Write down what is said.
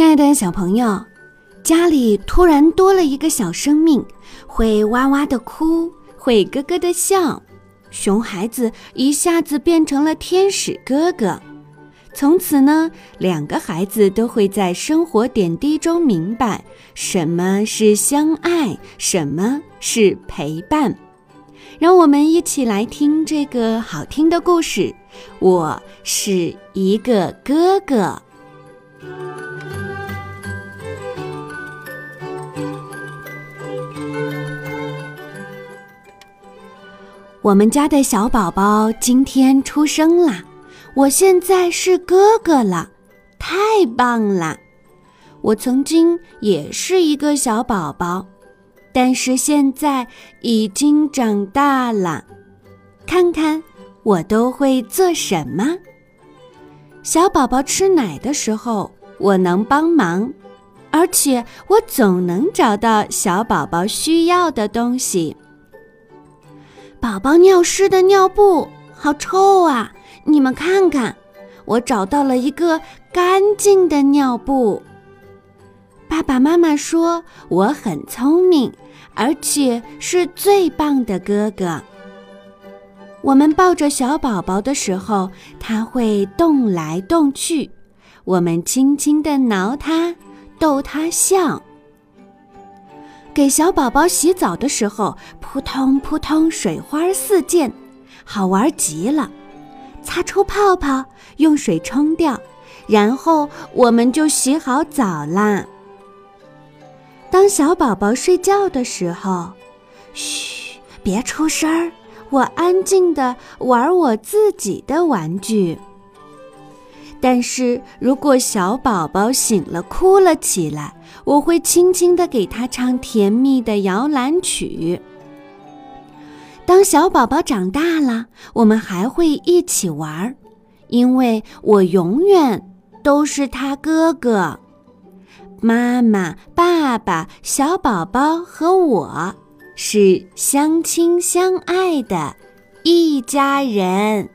亲爱的小朋友，家里突然多了一个小生命，会哇哇的哭，会咯咯的笑，熊孩子一下子变成了天使哥哥。从此呢，两个孩子都会在生活点滴中明白什么是相爱，什么是陪伴。让我们一起来听这个好听的故事。我是一个哥哥。我们家的小宝宝今天出生啦！我现在是哥哥了，太棒了！我曾经也是一个小宝宝，但是现在已经长大了。看看我都会做什么？小宝宝吃奶的时候，我能帮忙，而且我总能找到小宝宝需要的东西。宝宝尿湿的尿布好臭啊！你们看看，我找到了一个干净的尿布。爸爸妈妈说我很聪明，而且是最棒的哥哥。我们抱着小宝宝的时候，他会动来动去，我们轻轻地挠他，逗他笑。给小宝宝洗澡的时候，扑通扑通，水花四溅，好玩极了。擦出泡泡，用水冲掉，然后我们就洗好澡啦。当小宝宝睡觉的时候，嘘，别出声儿，我安静的玩我自己的玩具。但是如果小宝宝醒了，哭了起来，我会轻轻地给他唱甜蜜的摇篮曲。当小宝宝长大了，我们还会一起玩儿，因为我永远都是他哥哥。妈妈、爸爸、小宝宝和我是相亲相爱的一家人。